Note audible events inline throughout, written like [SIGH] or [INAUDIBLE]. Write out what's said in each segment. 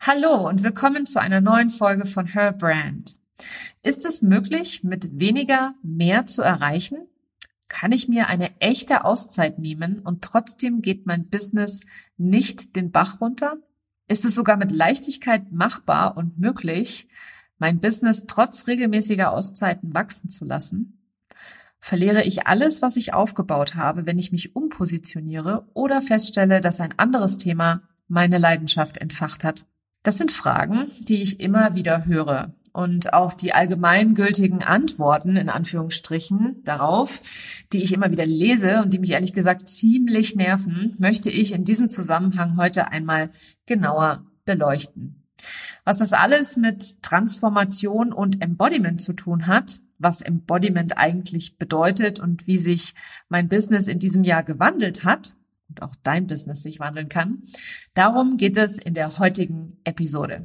Hallo und willkommen zu einer neuen Folge von Her Brand. Ist es möglich, mit weniger mehr zu erreichen? Kann ich mir eine echte Auszeit nehmen und trotzdem geht mein Business nicht den Bach runter? Ist es sogar mit Leichtigkeit machbar und möglich, mein Business trotz regelmäßiger Auszeiten wachsen zu lassen? Verliere ich alles, was ich aufgebaut habe, wenn ich mich umpositioniere oder feststelle, dass ein anderes Thema meine Leidenschaft entfacht hat? Das sind Fragen, die ich immer wieder höre. Und auch die allgemeingültigen Antworten, in Anführungsstrichen, darauf, die ich immer wieder lese und die mich ehrlich gesagt ziemlich nerven, möchte ich in diesem Zusammenhang heute einmal genauer beleuchten. Was das alles mit Transformation und Embodiment zu tun hat, was Embodiment eigentlich bedeutet und wie sich mein Business in diesem Jahr gewandelt hat auch dein Business sich wandeln kann. Darum geht es in der heutigen Episode.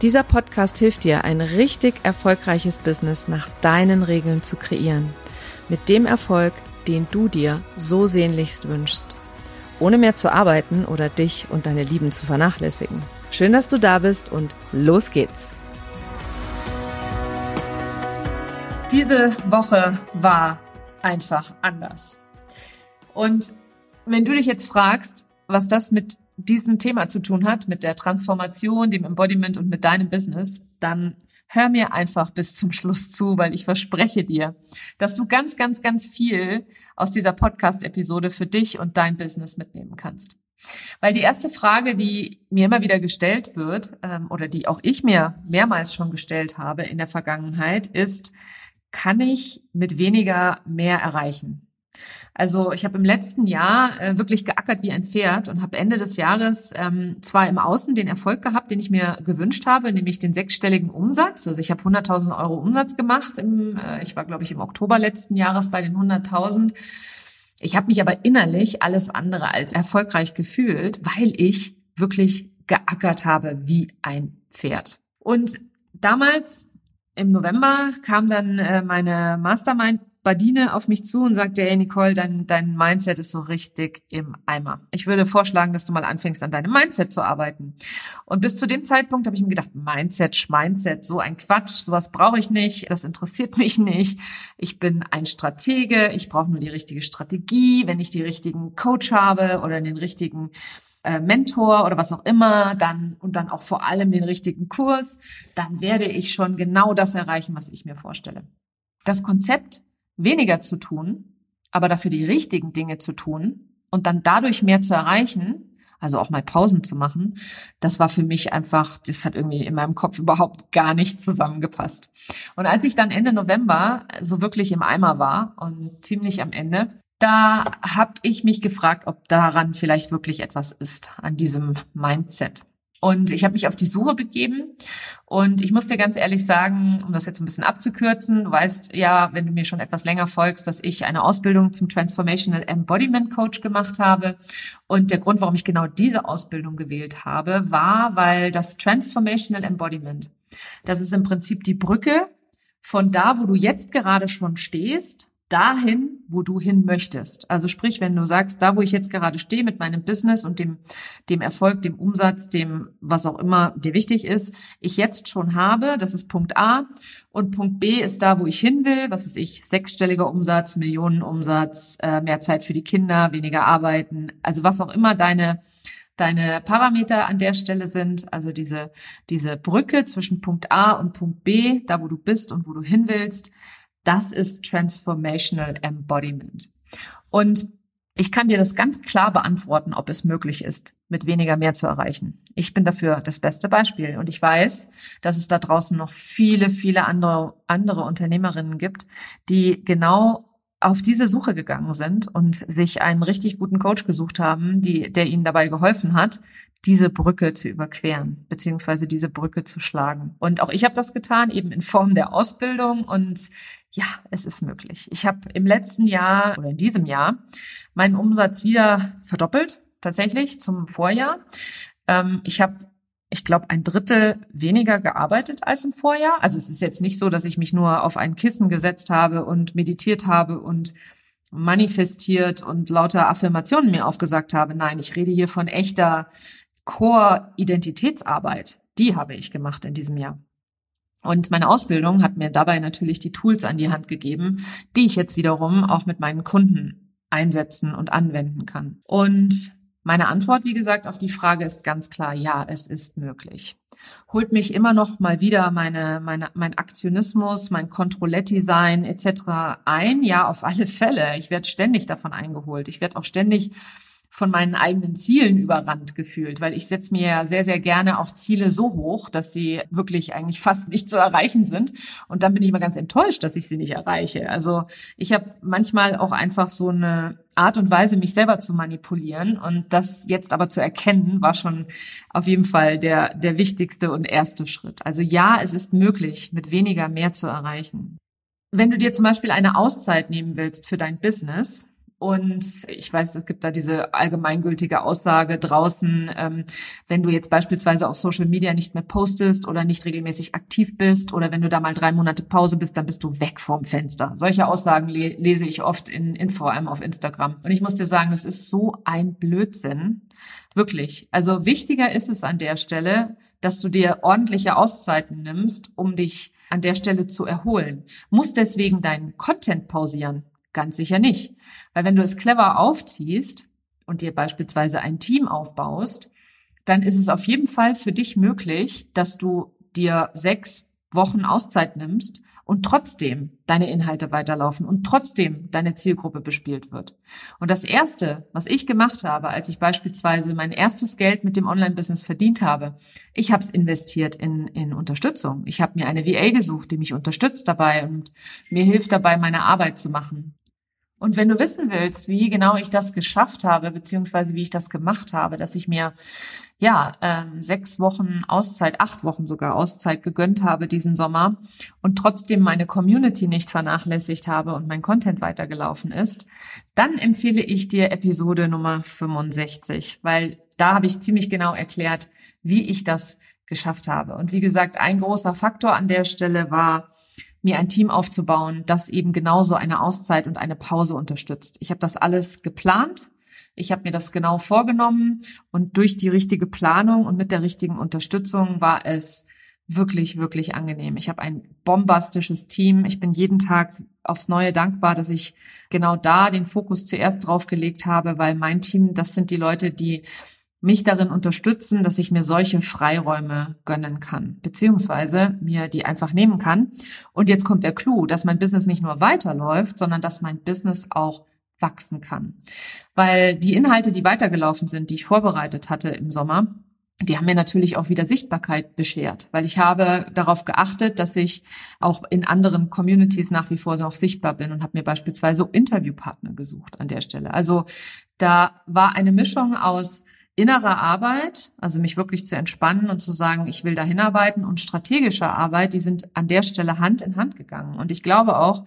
Dieser Podcast hilft dir, ein richtig erfolgreiches Business nach deinen Regeln zu kreieren. Mit dem Erfolg, den du dir so sehnlichst wünschst. Ohne mehr zu arbeiten oder dich und deine Lieben zu vernachlässigen. Schön, dass du da bist und los geht's. Diese Woche war einfach anders. Und wenn du dich jetzt fragst, was das mit diesem Thema zu tun hat, mit der Transformation, dem Embodiment und mit deinem Business, dann hör mir einfach bis zum Schluss zu, weil ich verspreche dir, dass du ganz, ganz, ganz viel aus dieser Podcast-Episode für dich und dein Business mitnehmen kannst. Weil die erste Frage, die mir immer wieder gestellt wird, ähm, oder die auch ich mir mehrmals schon gestellt habe in der Vergangenheit, ist, kann ich mit weniger mehr erreichen? Also ich habe im letzten Jahr äh, wirklich geackert wie ein Pferd und habe Ende des Jahres ähm, zwar im Außen den Erfolg gehabt, den ich mir gewünscht habe, nämlich den sechsstelligen Umsatz. Also ich habe 100.000 Euro Umsatz gemacht. Im, äh, ich war, glaube ich, im Oktober letzten Jahres bei den 100.000. Ich habe mich aber innerlich alles andere als erfolgreich gefühlt, weil ich wirklich geackert habe wie ein Pferd. Und damals im November kam dann äh, meine Mastermind Badine auf mich zu und sagte, hey Nicole, dein, dein Mindset ist so richtig im Eimer. Ich würde vorschlagen, dass du mal anfängst, an deinem Mindset zu arbeiten. Und bis zu dem Zeitpunkt habe ich mir gedacht, Mindset, Schmindset, so ein Quatsch, sowas brauche ich nicht, das interessiert [LAUGHS] mich nicht. Ich bin ein Stratege, ich brauche nur die richtige Strategie. Wenn ich die richtigen Coach habe oder den richtigen äh, Mentor oder was auch immer, dann und dann auch vor allem den richtigen Kurs, dann werde ich schon genau das erreichen, was ich mir vorstelle. Das Konzept weniger zu tun, aber dafür die richtigen Dinge zu tun und dann dadurch mehr zu erreichen, also auch mal Pausen zu machen, das war für mich einfach, das hat irgendwie in meinem Kopf überhaupt gar nicht zusammengepasst. Und als ich dann Ende November so wirklich im Eimer war und ziemlich am Ende, da habe ich mich gefragt, ob daran vielleicht wirklich etwas ist, an diesem Mindset. Und ich habe mich auf die Suche begeben und ich muss dir ganz ehrlich sagen, um das jetzt ein bisschen abzukürzen, du weißt ja, wenn du mir schon etwas länger folgst, dass ich eine Ausbildung zum Transformational Embodiment Coach gemacht habe. Und der Grund, warum ich genau diese Ausbildung gewählt habe, war, weil das Transformational Embodiment, das ist im Prinzip die Brücke von da, wo du jetzt gerade schon stehst, dahin, wo du hin möchtest. Also sprich, wenn du sagst, da wo ich jetzt gerade stehe mit meinem Business und dem, dem Erfolg, dem Umsatz, dem, was auch immer dir wichtig ist, ich jetzt schon habe, das ist Punkt A. Und Punkt B ist da, wo ich hin will, was ist ich, sechsstelliger Umsatz, Millionenumsatz, äh, mehr Zeit für die Kinder, weniger arbeiten, also was auch immer deine, deine Parameter an der Stelle sind, also diese, diese Brücke zwischen Punkt A und Punkt B, da wo du bist und wo du hin willst, das ist Transformational Embodiment. Und ich kann dir das ganz klar beantworten, ob es möglich ist, mit weniger mehr zu erreichen. Ich bin dafür das beste Beispiel und ich weiß, dass es da draußen noch viele, viele andere, andere Unternehmerinnen gibt, die genau auf diese Suche gegangen sind und sich einen richtig guten Coach gesucht haben, die, der ihnen dabei geholfen hat, diese Brücke zu überqueren, beziehungsweise diese Brücke zu schlagen. Und auch ich habe das getan, eben in Form der Ausbildung. Und ja, es ist möglich. Ich habe im letzten Jahr oder in diesem Jahr meinen Umsatz wieder verdoppelt, tatsächlich zum Vorjahr. Ähm, ich habe ich glaube, ein Drittel weniger gearbeitet als im Vorjahr. Also es ist jetzt nicht so, dass ich mich nur auf ein Kissen gesetzt habe und meditiert habe und manifestiert und lauter Affirmationen mir aufgesagt habe. Nein, ich rede hier von echter Core-Identitätsarbeit, die habe ich gemacht in diesem Jahr. Und meine Ausbildung hat mir dabei natürlich die Tools an die Hand gegeben, die ich jetzt wiederum auch mit meinen Kunden einsetzen und anwenden kann. Und meine Antwort, wie gesagt, auf die Frage ist ganz klar, ja, es ist möglich. Holt mich immer noch mal wieder meine, meine, mein Aktionismus, mein Controletti-Sein etc. ein? Ja, auf alle Fälle. Ich werde ständig davon eingeholt. Ich werde auch ständig von meinen eigenen Zielen überrannt gefühlt, weil ich setze mir ja sehr, sehr gerne auch Ziele so hoch, dass sie wirklich eigentlich fast nicht zu erreichen sind. Und dann bin ich immer ganz enttäuscht, dass ich sie nicht erreiche. Also ich habe manchmal auch einfach so eine Art und Weise, mich selber zu manipulieren. Und das jetzt aber zu erkennen, war schon auf jeden Fall der, der wichtigste und erste Schritt. Also ja, es ist möglich, mit weniger mehr zu erreichen. Wenn du dir zum Beispiel eine Auszeit nehmen willst für dein Business, und ich weiß, es gibt da diese allgemeingültige Aussage draußen, ähm, wenn du jetzt beispielsweise auf Social Media nicht mehr postest oder nicht regelmäßig aktiv bist oder wenn du da mal drei Monate Pause bist, dann bist du weg vom Fenster. Solche Aussagen le lese ich oft in, in vor allem auf Instagram. Und ich muss dir sagen, das ist so ein Blödsinn. Wirklich. Also wichtiger ist es an der Stelle, dass du dir ordentliche Auszeiten nimmst, um dich an der Stelle zu erholen. Muss deswegen deinen Content pausieren Ganz sicher nicht. Weil wenn du es clever aufziehst und dir beispielsweise ein Team aufbaust, dann ist es auf jeden Fall für dich möglich, dass du dir sechs Wochen Auszeit nimmst und trotzdem deine Inhalte weiterlaufen und trotzdem deine Zielgruppe bespielt wird. Und das Erste, was ich gemacht habe, als ich beispielsweise mein erstes Geld mit dem Online-Business verdient habe, ich habe es investiert in, in Unterstützung. Ich habe mir eine VA gesucht, die mich unterstützt dabei und mir hilft dabei, meine Arbeit zu machen. Und wenn du wissen willst, wie genau ich das geschafft habe, beziehungsweise wie ich das gemacht habe, dass ich mir ja ähm, sechs Wochen Auszeit, acht Wochen sogar Auszeit gegönnt habe diesen Sommer und trotzdem meine Community nicht vernachlässigt habe und mein Content weitergelaufen ist, dann empfehle ich dir Episode Nummer 65, weil da habe ich ziemlich genau erklärt, wie ich das geschafft habe. Und wie gesagt, ein großer Faktor an der Stelle war, mir ein Team aufzubauen, das eben genauso eine Auszeit und eine Pause unterstützt. Ich habe das alles geplant. Ich habe mir das genau vorgenommen und durch die richtige Planung und mit der richtigen Unterstützung war es wirklich, wirklich angenehm. Ich habe ein bombastisches Team. Ich bin jeden Tag aufs Neue dankbar, dass ich genau da den Fokus zuerst drauf gelegt habe, weil mein Team, das sind die Leute, die mich darin unterstützen, dass ich mir solche Freiräume gönnen kann, beziehungsweise mir die einfach nehmen kann. Und jetzt kommt der Clou, dass mein Business nicht nur weiterläuft, sondern dass mein Business auch wachsen kann. Weil die Inhalte, die weitergelaufen sind, die ich vorbereitet hatte im Sommer, die haben mir natürlich auch wieder Sichtbarkeit beschert, weil ich habe darauf geachtet, dass ich auch in anderen Communities nach wie vor noch sichtbar bin und habe mir beispielsweise Interviewpartner gesucht an der Stelle. Also da war eine Mischung aus innerer Arbeit, also mich wirklich zu entspannen und zu sagen, ich will da hinarbeiten und strategischer Arbeit, die sind an der Stelle Hand in Hand gegangen. Und ich glaube auch,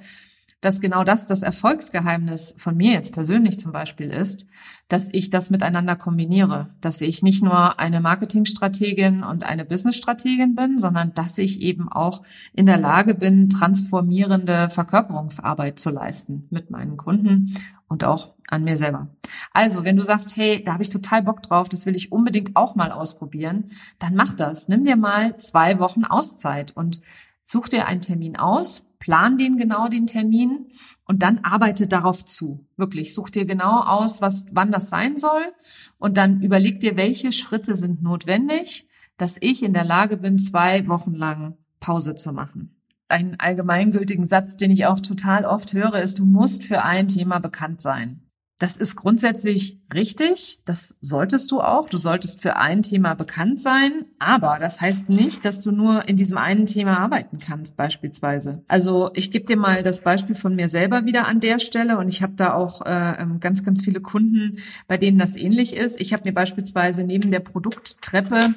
dass genau das das Erfolgsgeheimnis von mir jetzt persönlich zum Beispiel ist, dass ich das miteinander kombiniere, dass ich nicht nur eine Marketingstrategin und eine Businessstrategin bin, sondern dass ich eben auch in der Lage bin, transformierende Verkörperungsarbeit zu leisten mit meinen Kunden und auch an mir selber. Also, wenn du sagst, hey, da habe ich total Bock drauf, das will ich unbedingt auch mal ausprobieren, dann mach das. Nimm dir mal zwei Wochen Auszeit und such dir einen Termin aus, plan den genau den Termin und dann arbeite darauf zu. Wirklich, such dir genau aus, was wann das sein soll und dann überleg dir, welche Schritte sind notwendig, dass ich in der Lage bin, zwei Wochen lang Pause zu machen einen allgemeingültigen Satz, den ich auch total oft höre, ist, du musst für ein Thema bekannt sein. Das ist grundsätzlich richtig. Das solltest du auch. Du solltest für ein Thema bekannt sein. Aber das heißt nicht, dass du nur in diesem einen Thema arbeiten kannst, beispielsweise. Also ich gebe dir mal das Beispiel von mir selber wieder an der Stelle. Und ich habe da auch äh, ähm, ganz, ganz viele Kunden, bei denen das ähnlich ist. Ich habe mir beispielsweise neben der Produkttreppe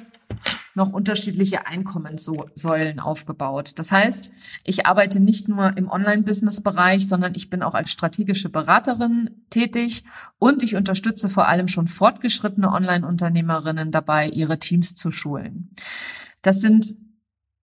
noch unterschiedliche Einkommenssäulen aufgebaut. Das heißt, ich arbeite nicht nur im Online-Business-Bereich, sondern ich bin auch als strategische Beraterin tätig und ich unterstütze vor allem schon fortgeschrittene Online-Unternehmerinnen dabei, ihre Teams zu schulen. Das sind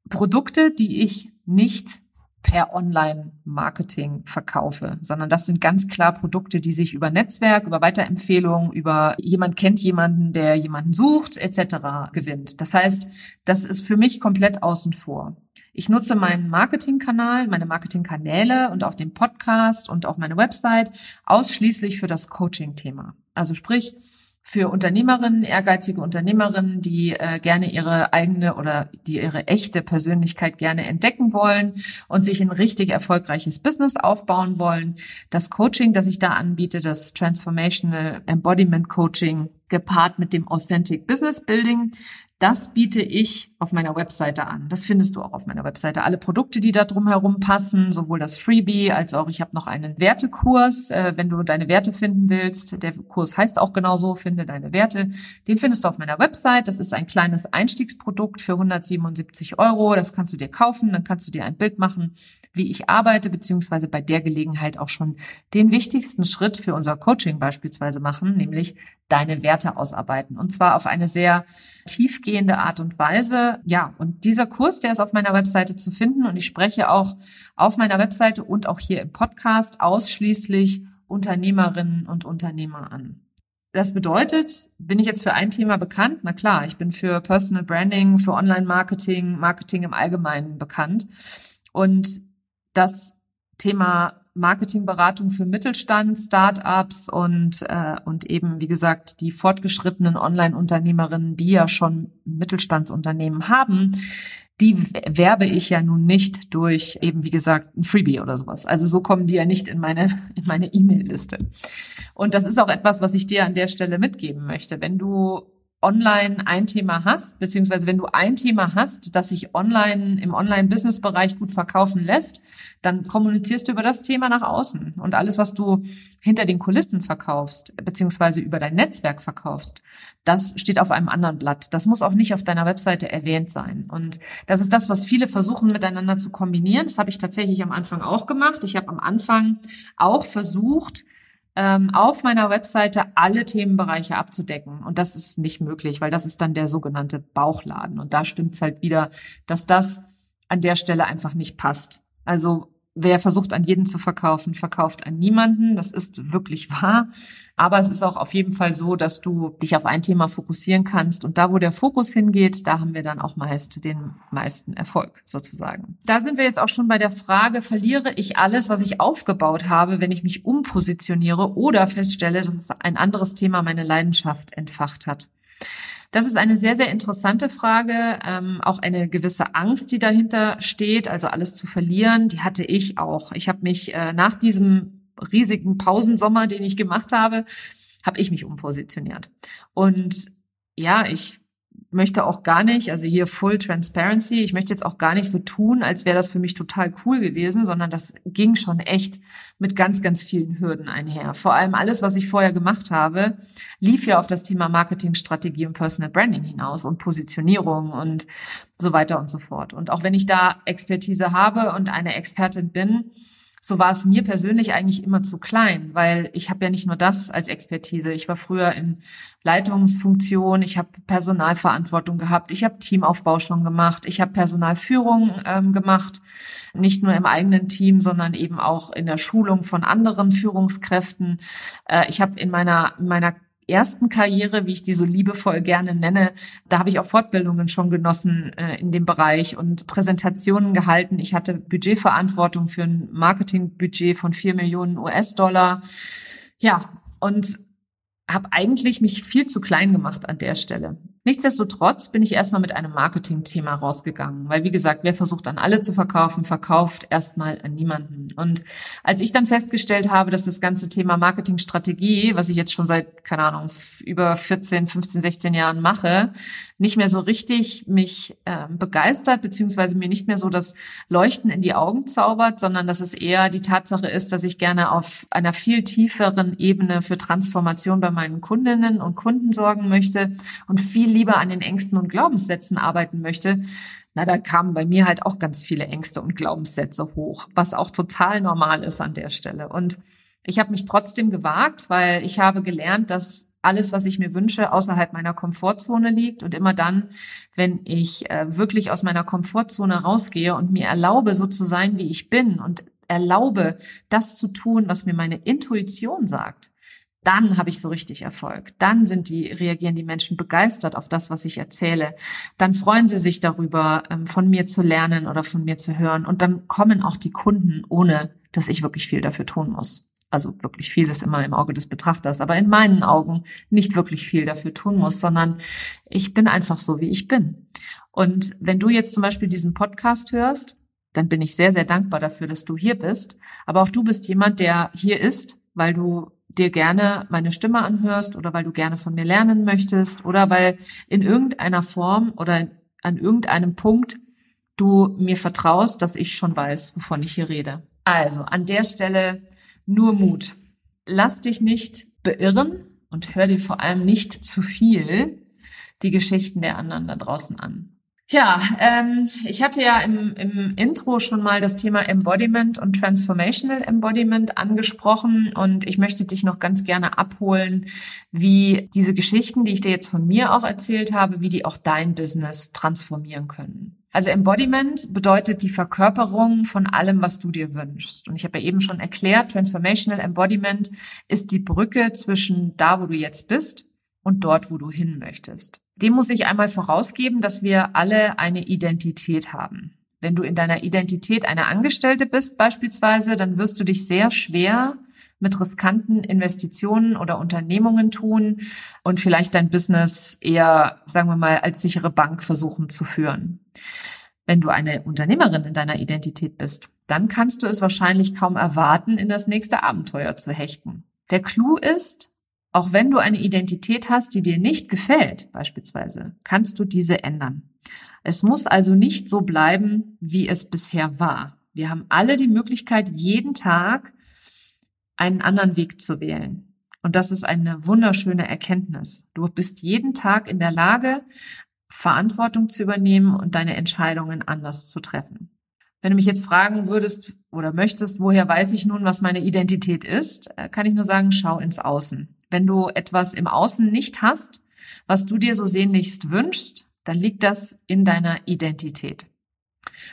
Produkte, die ich nicht per Online-Marketing verkaufe, sondern das sind ganz klar Produkte, die sich über Netzwerk, über Weiterempfehlungen, über jemand kennt jemanden, der jemanden sucht, etc. gewinnt. Das heißt, das ist für mich komplett außen vor. Ich nutze meinen Marketingkanal, meine Marketingkanäle und auch den Podcast und auch meine Website ausschließlich für das Coaching-Thema. Also sprich, für Unternehmerinnen, ehrgeizige Unternehmerinnen, die äh, gerne ihre eigene oder die ihre echte Persönlichkeit gerne entdecken wollen und sich ein richtig erfolgreiches Business aufbauen wollen. Das Coaching, das ich da anbiete, das Transformational Embodiment Coaching, gepaart mit dem Authentic Business Building, das biete ich auf meiner Webseite an. Das findest du auch auf meiner Webseite. Alle Produkte, die da drumherum passen, sowohl das Freebie als auch ich habe noch einen Wertekurs, äh, wenn du deine Werte finden willst. Der Kurs heißt auch genauso, finde deine Werte. Den findest du auf meiner Website. Das ist ein kleines Einstiegsprodukt für 177 Euro. Das kannst du dir kaufen, dann kannst du dir ein Bild machen, wie ich arbeite, beziehungsweise bei der Gelegenheit auch schon den wichtigsten Schritt für unser Coaching beispielsweise machen, nämlich deine Werte ausarbeiten. Und zwar auf eine sehr tiefgehende Art und Weise. Ja, und dieser Kurs, der ist auf meiner Webseite zu finden und ich spreche auch auf meiner Webseite und auch hier im Podcast ausschließlich Unternehmerinnen und Unternehmer an. Das bedeutet, bin ich jetzt für ein Thema bekannt? Na klar, ich bin für Personal Branding, für Online-Marketing, Marketing im Allgemeinen bekannt. Und das Thema Marketingberatung für Mittelstand, Startups und, äh, und eben, wie gesagt, die fortgeschrittenen Online-Unternehmerinnen, die ja schon Mittelstandsunternehmen haben, die werbe ich ja nun nicht durch eben, wie gesagt, ein Freebie oder sowas. Also so kommen die ja nicht in meine, in meine E-Mail-Liste. Und das ist auch etwas, was ich dir an der Stelle mitgeben möchte. Wenn du online ein Thema hast, beziehungsweise wenn du ein Thema hast, das sich online im Online-Business-Bereich gut verkaufen lässt, dann kommunizierst du über das Thema nach außen. Und alles, was du hinter den Kulissen verkaufst, beziehungsweise über dein Netzwerk verkaufst, das steht auf einem anderen Blatt. Das muss auch nicht auf deiner Webseite erwähnt sein. Und das ist das, was viele versuchen miteinander zu kombinieren. Das habe ich tatsächlich am Anfang auch gemacht. Ich habe am Anfang auch versucht, ähm, auf meiner Webseite alle Themenbereiche abzudecken. Und das ist nicht möglich, weil das ist dann der sogenannte Bauchladen. Und da stimmt es halt wieder, dass das an der Stelle einfach nicht passt. Also Wer versucht, an jeden zu verkaufen, verkauft an niemanden. Das ist wirklich wahr. Aber es ist auch auf jeden Fall so, dass du dich auf ein Thema fokussieren kannst. Und da, wo der Fokus hingeht, da haben wir dann auch meist den meisten Erfolg sozusagen. Da sind wir jetzt auch schon bei der Frage, verliere ich alles, was ich aufgebaut habe, wenn ich mich umpositioniere oder feststelle, dass es ein anderes Thema meine Leidenschaft entfacht hat. Das ist eine sehr, sehr interessante Frage. Ähm, auch eine gewisse Angst, die dahinter steht, also alles zu verlieren, die hatte ich auch. Ich habe mich äh, nach diesem riesigen Pausensommer, den ich gemacht habe, habe ich mich umpositioniert. Und ja, ich möchte auch gar nicht, also hier Full Transparency, ich möchte jetzt auch gar nicht so tun, als wäre das für mich total cool gewesen, sondern das ging schon echt mit ganz, ganz vielen Hürden einher. Vor allem alles, was ich vorher gemacht habe, lief ja auf das Thema Marketingstrategie und Personal Branding hinaus und Positionierung und so weiter und so fort. Und auch wenn ich da Expertise habe und eine Expertin bin, so war es mir persönlich eigentlich immer zu klein, weil ich habe ja nicht nur das als Expertise. Ich war früher in Leitungsfunktion, ich habe Personalverantwortung gehabt, ich habe Teamaufbau schon gemacht, ich habe Personalführung ähm, gemacht, nicht nur im eigenen Team, sondern eben auch in der Schulung von anderen Führungskräften. Äh, ich habe in meiner in meiner ersten Karriere, wie ich die so liebevoll gerne nenne, da habe ich auch Fortbildungen schon genossen äh, in dem Bereich und Präsentationen gehalten. Ich hatte Budgetverantwortung für ein Marketingbudget von vier Millionen US-Dollar. Ja, und habe eigentlich mich viel zu klein gemacht an der Stelle. Nichtsdestotrotz bin ich erstmal mit einem Marketing-Thema rausgegangen, weil wie gesagt, wer versucht an alle zu verkaufen, verkauft erstmal an niemanden. Und als ich dann festgestellt habe, dass das ganze Thema Marketingstrategie, was ich jetzt schon seit, keine Ahnung, über 14, 15, 16 Jahren mache, nicht mehr so richtig mich äh, begeistert, beziehungsweise mir nicht mehr so das Leuchten in die Augen zaubert, sondern dass es eher die Tatsache ist, dass ich gerne auf einer viel tieferen Ebene für Transformation bei meinen Kundinnen und Kunden sorgen möchte und viel lieber an den Ängsten und Glaubenssätzen arbeiten möchte, na, da kamen bei mir halt auch ganz viele Ängste und Glaubenssätze hoch, was auch total normal ist an der Stelle. Und ich habe mich trotzdem gewagt, weil ich habe gelernt, dass alles, was ich mir wünsche, außerhalb meiner Komfortzone liegt. Und immer dann, wenn ich äh, wirklich aus meiner Komfortzone rausgehe und mir erlaube, so zu sein, wie ich bin und erlaube, das zu tun, was mir meine Intuition sagt, dann habe ich so richtig Erfolg. Dann sind die, reagieren die Menschen begeistert auf das, was ich erzähle. Dann freuen sie sich darüber, ähm, von mir zu lernen oder von mir zu hören. Und dann kommen auch die Kunden, ohne dass ich wirklich viel dafür tun muss. Also wirklich viel ist immer im Auge des Betrachters, aber in meinen Augen nicht wirklich viel dafür tun muss, sondern ich bin einfach so, wie ich bin. Und wenn du jetzt zum Beispiel diesen Podcast hörst, dann bin ich sehr, sehr dankbar dafür, dass du hier bist. Aber auch du bist jemand, der hier ist, weil du dir gerne meine Stimme anhörst oder weil du gerne von mir lernen möchtest oder weil in irgendeiner Form oder an irgendeinem Punkt du mir vertraust, dass ich schon weiß, wovon ich hier rede. Also an der Stelle nur Mut. Lass dich nicht beirren und hör dir vor allem nicht zu viel die Geschichten der anderen da draußen an. Ja, ähm, ich hatte ja im, im Intro schon mal das Thema Embodiment und Transformational Embodiment angesprochen und ich möchte dich noch ganz gerne abholen, wie diese Geschichten, die ich dir jetzt von mir auch erzählt habe, wie die auch dein Business transformieren können. Also Embodiment bedeutet die Verkörperung von allem, was du dir wünschst. Und ich habe ja eben schon erklärt, Transformational Embodiment ist die Brücke zwischen da, wo du jetzt bist und dort, wo du hin möchtest. Dem muss ich einmal vorausgeben, dass wir alle eine Identität haben. Wenn du in deiner Identität eine Angestellte bist beispielsweise, dann wirst du dich sehr schwer mit riskanten Investitionen oder Unternehmungen tun und vielleicht dein Business eher, sagen wir mal, als sichere Bank versuchen zu führen. Wenn du eine Unternehmerin in deiner Identität bist, dann kannst du es wahrscheinlich kaum erwarten, in das nächste Abenteuer zu hechten. Der Clou ist, auch wenn du eine Identität hast, die dir nicht gefällt, beispielsweise, kannst du diese ändern. Es muss also nicht so bleiben, wie es bisher war. Wir haben alle die Möglichkeit, jeden Tag einen anderen Weg zu wählen. Und das ist eine wunderschöne Erkenntnis. Du bist jeden Tag in der Lage, Verantwortung zu übernehmen und deine Entscheidungen anders zu treffen. Wenn du mich jetzt fragen würdest oder möchtest, woher weiß ich nun, was meine Identität ist, äh, kann ich nur sagen, schau ins Außen. Wenn du etwas im Außen nicht hast, was du dir so sehnlichst wünschst, dann liegt das in deiner Identität.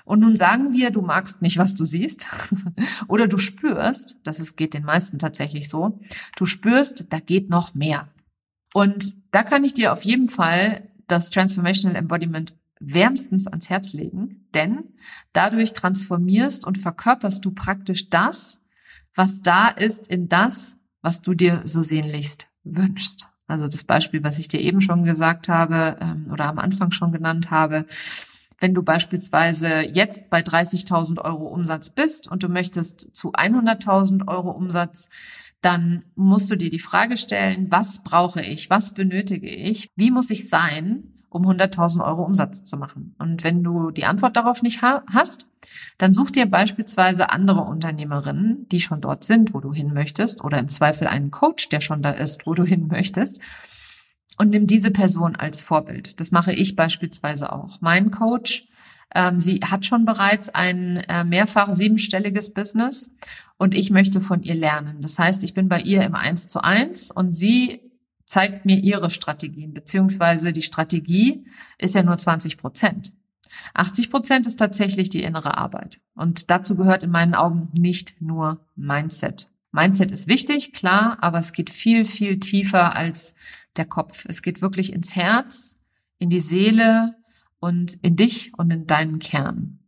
Und nun sagen wir, du magst nicht, was du siehst, [LAUGHS] oder du spürst, das ist, geht den meisten tatsächlich so, du spürst, da geht noch mehr. Und da kann ich dir auf jeden Fall das Transformational Embodiment wärmstens ans Herz legen, denn dadurch transformierst und verkörperst du praktisch das, was da ist, in das, was du dir so sehnlichst wünschst. Also das Beispiel, was ich dir eben schon gesagt habe ähm, oder am Anfang schon genannt habe. Wenn du beispielsweise jetzt bei 30.000 Euro Umsatz bist und du möchtest zu 100.000 Euro Umsatz, dann musst du dir die Frage stellen, was brauche ich? Was benötige ich? Wie muss ich sein, um 100.000 Euro Umsatz zu machen? Und wenn du die Antwort darauf nicht ha hast, dann such dir beispielsweise andere Unternehmerinnen, die schon dort sind, wo du hin möchtest, oder im Zweifel einen Coach, der schon da ist, wo du hin möchtest. Und nimm diese Person als Vorbild. Das mache ich beispielsweise auch. Mein Coach, ähm, sie hat schon bereits ein äh, mehrfach siebenstelliges Business und ich möchte von ihr lernen. Das heißt, ich bin bei ihr im Eins zu eins und sie zeigt mir ihre Strategien, beziehungsweise die Strategie ist ja nur 20 Prozent. 80 Prozent ist tatsächlich die innere Arbeit. Und dazu gehört in meinen Augen nicht nur Mindset. Mindset ist wichtig, klar, aber es geht viel, viel tiefer als der Kopf. Es geht wirklich ins Herz, in die Seele und in dich und in deinen Kern.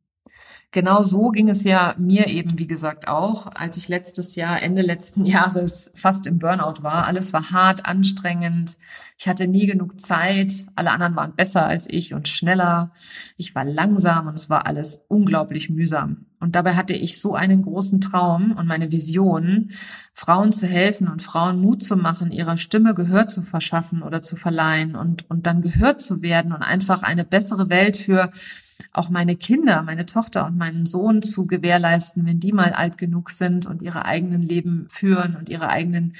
Genau so ging es ja mir eben, wie gesagt, auch, als ich letztes Jahr, Ende letzten [LAUGHS] Jahres fast im Burnout war. Alles war hart, anstrengend. Ich hatte nie genug Zeit. Alle anderen waren besser als ich und schneller. Ich war langsam und es war alles unglaublich mühsam. Und dabei hatte ich so einen großen Traum und meine Vision, Frauen zu helfen und Frauen Mut zu machen, ihrer Stimme Gehör zu verschaffen oder zu verleihen und, und dann gehört zu werden und einfach eine bessere Welt für auch meine Kinder, meine Tochter und meinen Sohn zu gewährleisten, wenn die mal alt genug sind und ihre eigenen Leben führen und ihre eigenen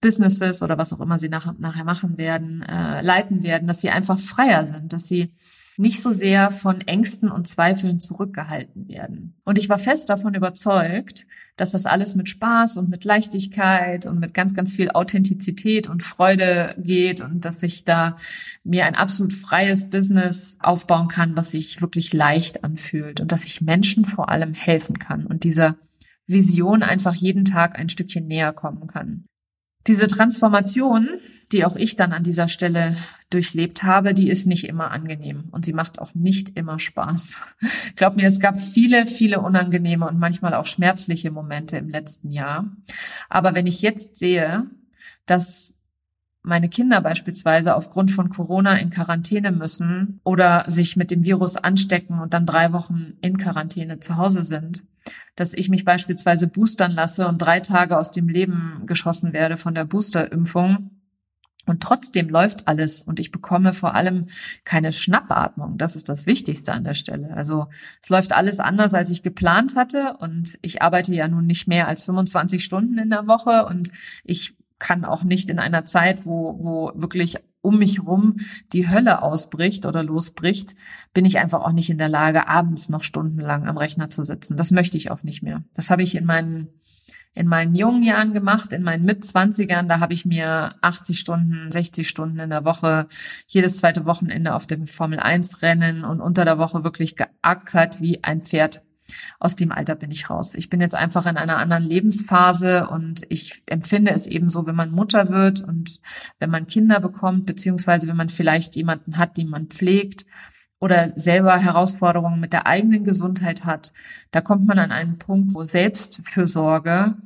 Businesses oder was auch immer sie nach, nachher machen werden, äh, leiten werden, dass sie einfach freier sind, dass sie nicht so sehr von Ängsten und Zweifeln zurückgehalten werden. Und ich war fest davon überzeugt, dass das alles mit Spaß und mit Leichtigkeit und mit ganz, ganz viel Authentizität und Freude geht und dass ich da mir ein absolut freies Business aufbauen kann, was sich wirklich leicht anfühlt und dass ich Menschen vor allem helfen kann und dieser Vision einfach jeden Tag ein Stückchen näher kommen kann. Diese Transformation, die auch ich dann an dieser Stelle durchlebt habe, die ist nicht immer angenehm und sie macht auch nicht immer Spaß. [LAUGHS] Glaub mir, es gab viele, viele unangenehme und manchmal auch schmerzliche Momente im letzten Jahr. Aber wenn ich jetzt sehe, dass meine Kinder beispielsweise aufgrund von Corona in Quarantäne müssen oder sich mit dem Virus anstecken und dann drei Wochen in Quarantäne zu Hause sind, dass ich mich beispielsweise boostern lasse und drei Tage aus dem Leben geschossen werde von der Boosterimpfung. Und trotzdem läuft alles und ich bekomme vor allem keine Schnappatmung. Das ist das Wichtigste an der Stelle. Also es läuft alles anders, als ich geplant hatte und ich arbeite ja nun nicht mehr als 25 Stunden in der Woche und ich kann auch nicht in einer Zeit, wo, wo wirklich um mich rum die Hölle ausbricht oder losbricht, bin ich einfach auch nicht in der Lage, abends noch stundenlang am Rechner zu sitzen. Das möchte ich auch nicht mehr. Das habe ich in meinen in meinen jungen Jahren gemacht, in meinen Mitzwanzigern, da habe ich mir 80 Stunden, 60 Stunden in der Woche, jedes zweite Wochenende auf dem Formel 1 Rennen und unter der Woche wirklich geackert wie ein Pferd aus dem Alter bin ich raus. Ich bin jetzt einfach in einer anderen Lebensphase und ich empfinde es eben so, wenn man Mutter wird und wenn man Kinder bekommt, beziehungsweise wenn man vielleicht jemanden hat, den man pflegt oder selber Herausforderungen mit der eigenen Gesundheit hat, da kommt man an einen Punkt, wo Selbstfürsorge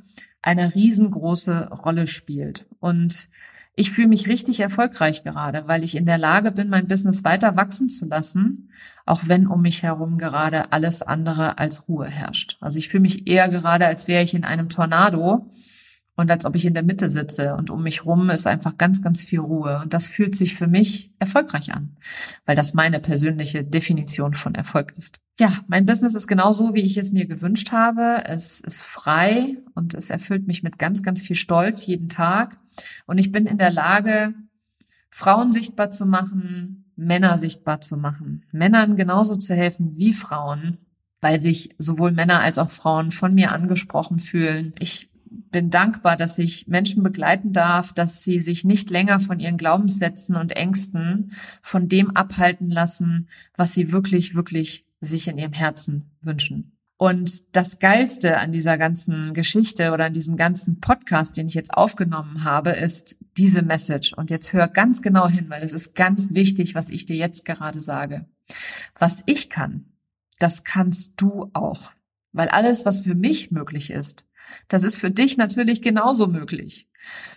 eine riesengroße Rolle spielt. Und ich fühle mich richtig erfolgreich gerade, weil ich in der Lage bin, mein Business weiter wachsen zu lassen, auch wenn um mich herum gerade alles andere als Ruhe herrscht. Also ich fühle mich eher gerade, als wäre ich in einem Tornado und als ob ich in der Mitte sitze und um mich rum ist einfach ganz, ganz viel Ruhe. Und das fühlt sich für mich erfolgreich an, weil das meine persönliche Definition von Erfolg ist. Ja, mein Business ist genauso, wie ich es mir gewünscht habe. Es ist frei und es erfüllt mich mit ganz, ganz viel Stolz jeden Tag. Und ich bin in der Lage, Frauen sichtbar zu machen, Männer sichtbar zu machen, Männern genauso zu helfen wie Frauen, weil sich sowohl Männer als auch Frauen von mir angesprochen fühlen. Ich bin dankbar, dass ich Menschen begleiten darf, dass sie sich nicht länger von ihren Glaubenssätzen und Ängsten von dem abhalten lassen, was sie wirklich, wirklich sich in ihrem Herzen wünschen. Und das Geilste an dieser ganzen Geschichte oder an diesem ganzen Podcast, den ich jetzt aufgenommen habe, ist diese Message. Und jetzt hör ganz genau hin, weil es ist ganz wichtig, was ich dir jetzt gerade sage. Was ich kann, das kannst du auch. Weil alles, was für mich möglich ist, das ist für dich natürlich genauso möglich.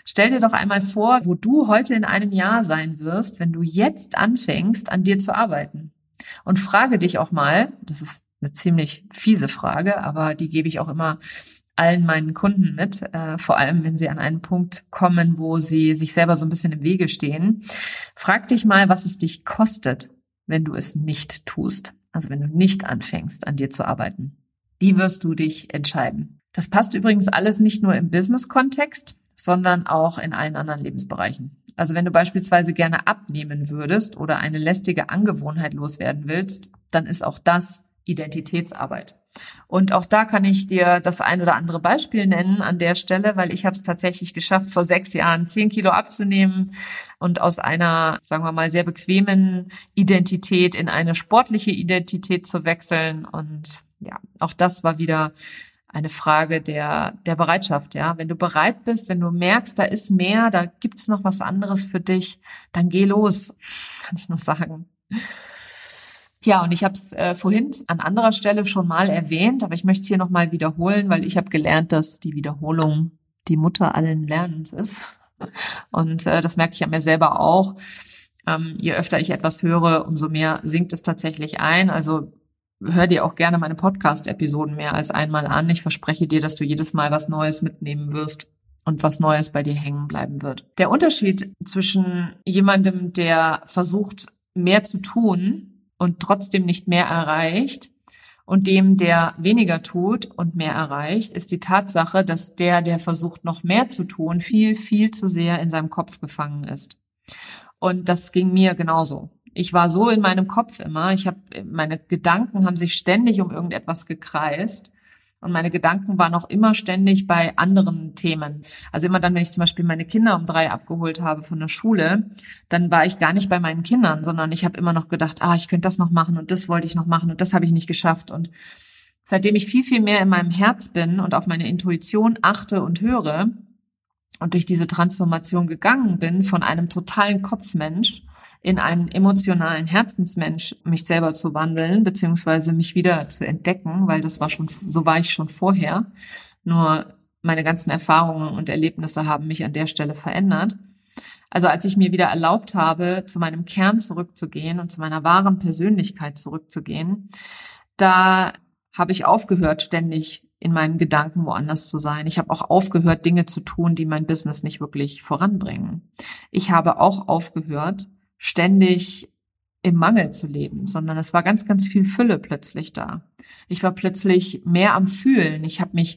Stell dir doch einmal vor, wo du heute in einem Jahr sein wirst, wenn du jetzt anfängst, an dir zu arbeiten. Und frage dich auch mal, das ist eine ziemlich fiese Frage, aber die gebe ich auch immer allen meinen Kunden mit, äh, vor allem wenn sie an einen Punkt kommen, wo sie sich selber so ein bisschen im Wege stehen. Frag dich mal, was es dich kostet, wenn du es nicht tust. Also wenn du nicht anfängst, an dir zu arbeiten. Wie wirst du dich entscheiden? Das passt übrigens alles nicht nur im Business-Kontext, sondern auch in allen anderen Lebensbereichen. Also wenn du beispielsweise gerne abnehmen würdest oder eine lästige Angewohnheit loswerden willst, dann ist auch das Identitätsarbeit. Und auch da kann ich dir das ein oder andere Beispiel nennen an der Stelle, weil ich habe es tatsächlich geschafft, vor sechs Jahren zehn Kilo abzunehmen und aus einer, sagen wir mal, sehr bequemen Identität in eine sportliche Identität zu wechseln. Und ja, auch das war wieder eine Frage der, der Bereitschaft, ja. Wenn du bereit bist, wenn du merkst, da ist mehr, da gibt's noch was anderes für dich, dann geh los, kann ich nur sagen. Ja, und ich habe es äh, vorhin an anderer Stelle schon mal erwähnt, aber ich möchte es hier nochmal wiederholen, weil ich habe gelernt, dass die Wiederholung die Mutter allen Lernens ist. Und äh, das merke ich an mir selber auch. Ähm, je öfter ich etwas höre, umso mehr sinkt es tatsächlich ein. Also hör dir auch gerne meine Podcast-Episoden mehr als einmal an. Ich verspreche dir, dass du jedes Mal was Neues mitnehmen wirst und was Neues bei dir hängen bleiben wird. Der Unterschied zwischen jemandem, der versucht, mehr zu tun und trotzdem nicht mehr erreicht, und dem, der weniger tut und mehr erreicht, ist die Tatsache, dass der, der versucht, noch mehr zu tun, viel, viel zu sehr in seinem Kopf gefangen ist. Und das ging mir genauso ich war so in meinem Kopf immer. Ich habe meine Gedanken haben sich ständig um irgendetwas gekreist. Und meine Gedanken waren auch immer ständig bei anderen Themen. Also immer dann, wenn ich zum Beispiel meine Kinder um drei abgeholt habe von der Schule, dann war ich gar nicht bei meinen Kindern, sondern ich habe immer noch gedacht, ah, ich könnte das noch machen und das wollte ich noch machen und das habe ich nicht geschafft. Und seitdem ich viel, viel mehr in meinem Herz bin und auf meine Intuition achte und höre und durch diese Transformation gegangen bin von einem totalen Kopfmensch in einen emotionalen Herzensmensch mich selber zu wandeln, beziehungsweise mich wieder zu entdecken, weil das war schon, so war ich schon vorher. Nur meine ganzen Erfahrungen und Erlebnisse haben mich an der Stelle verändert. Also als ich mir wieder erlaubt habe, zu meinem Kern zurückzugehen und zu meiner wahren Persönlichkeit zurückzugehen, da habe ich aufgehört, ständig in meinen Gedanken woanders zu sein. Ich habe auch aufgehört, Dinge zu tun, die mein Business nicht wirklich voranbringen. Ich habe auch aufgehört, ständig im Mangel zu leben, sondern es war ganz, ganz viel Fülle plötzlich da. Ich war plötzlich mehr am Fühlen. Ich habe mich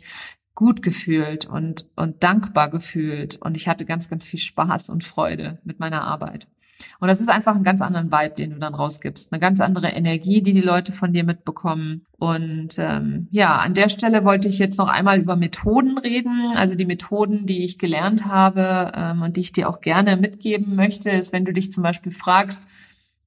gut gefühlt und, und dankbar gefühlt und ich hatte ganz, ganz viel Spaß und Freude mit meiner Arbeit. Und das ist einfach ein ganz anderen Vibe, den du dann rausgibst. Eine ganz andere Energie, die die Leute von dir mitbekommen. Und ähm, ja, an der Stelle wollte ich jetzt noch einmal über Methoden reden. Also die Methoden, die ich gelernt habe ähm, und die ich dir auch gerne mitgeben möchte, ist, wenn du dich zum Beispiel fragst,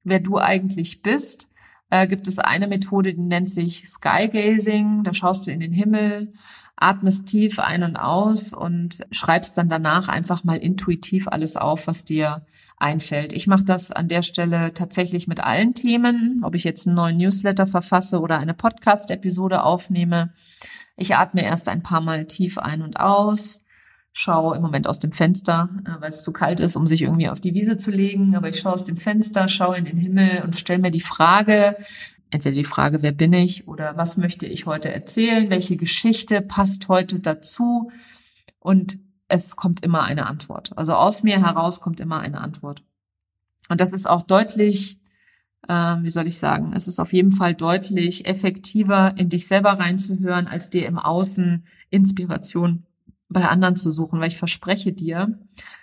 wer du eigentlich bist, äh, gibt es eine Methode, die nennt sich Skygazing. Da schaust du in den Himmel, atmest tief ein und aus und schreibst dann danach einfach mal intuitiv alles auf, was dir einfällt. Ich mache das an der Stelle tatsächlich mit allen Themen, ob ich jetzt einen neuen Newsletter verfasse oder eine Podcast-Episode aufnehme. Ich atme erst ein paar Mal tief ein und aus, schaue im Moment aus dem Fenster, äh, weil es zu kalt ist, um sich irgendwie auf die Wiese zu legen. Aber ich schaue aus dem Fenster, schaue in den Himmel und stelle mir die Frage, entweder die Frage, wer bin ich oder was möchte ich heute erzählen, welche Geschichte passt heute dazu. Und es kommt immer eine Antwort. Also aus mir heraus kommt immer eine Antwort. Und das ist auch deutlich, äh, wie soll ich sagen, es ist auf jeden Fall deutlich effektiver, in dich selber reinzuhören, als dir im Außen Inspiration bei anderen zu suchen, weil ich verspreche dir,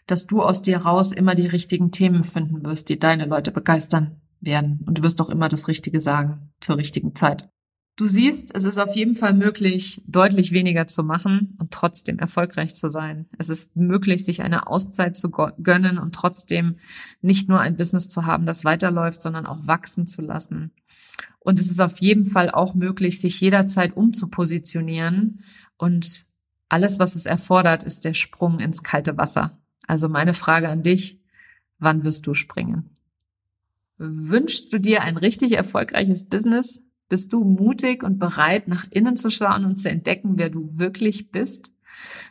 dass du aus dir raus immer die richtigen Themen finden wirst, die deine Leute begeistern werden. Und du wirst auch immer das Richtige sagen zur richtigen Zeit. Du siehst, es ist auf jeden Fall möglich, deutlich weniger zu machen und trotzdem erfolgreich zu sein. Es ist möglich, sich eine Auszeit zu gönnen und trotzdem nicht nur ein Business zu haben, das weiterläuft, sondern auch wachsen zu lassen. Und es ist auf jeden Fall auch möglich, sich jederzeit umzupositionieren und alles, was es erfordert, ist der Sprung ins kalte Wasser. Also meine Frage an dich, wann wirst du springen? Wünschst du dir ein richtig erfolgreiches Business? Bist du mutig und bereit, nach innen zu schauen und zu entdecken, wer du wirklich bist?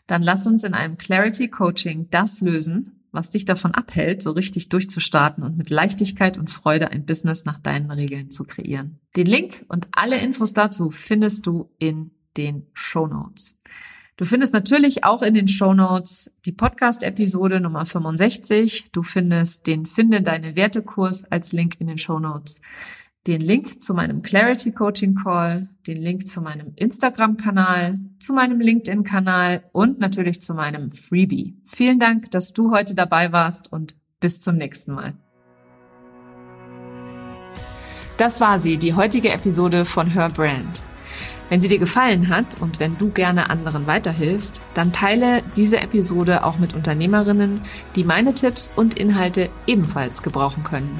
Dann lass uns in einem Clarity Coaching das lösen, was dich davon abhält, so richtig durchzustarten und mit Leichtigkeit und Freude ein Business nach deinen Regeln zu kreieren. Den Link und alle Infos dazu findest du in den Show Notes. Du findest natürlich auch in den Show Notes die Podcast-Episode Nummer 65. Du findest den Finde deine Werte-Kurs als Link in den Show Notes. Den Link zu meinem Clarity Coaching Call, den Link zu meinem Instagram-Kanal, zu meinem LinkedIn-Kanal und natürlich zu meinem Freebie. Vielen Dank, dass du heute dabei warst und bis zum nächsten Mal. Das war sie, die heutige Episode von Her Brand. Wenn sie dir gefallen hat und wenn du gerne anderen weiterhilfst, dann teile diese Episode auch mit Unternehmerinnen, die meine Tipps und Inhalte ebenfalls gebrauchen können.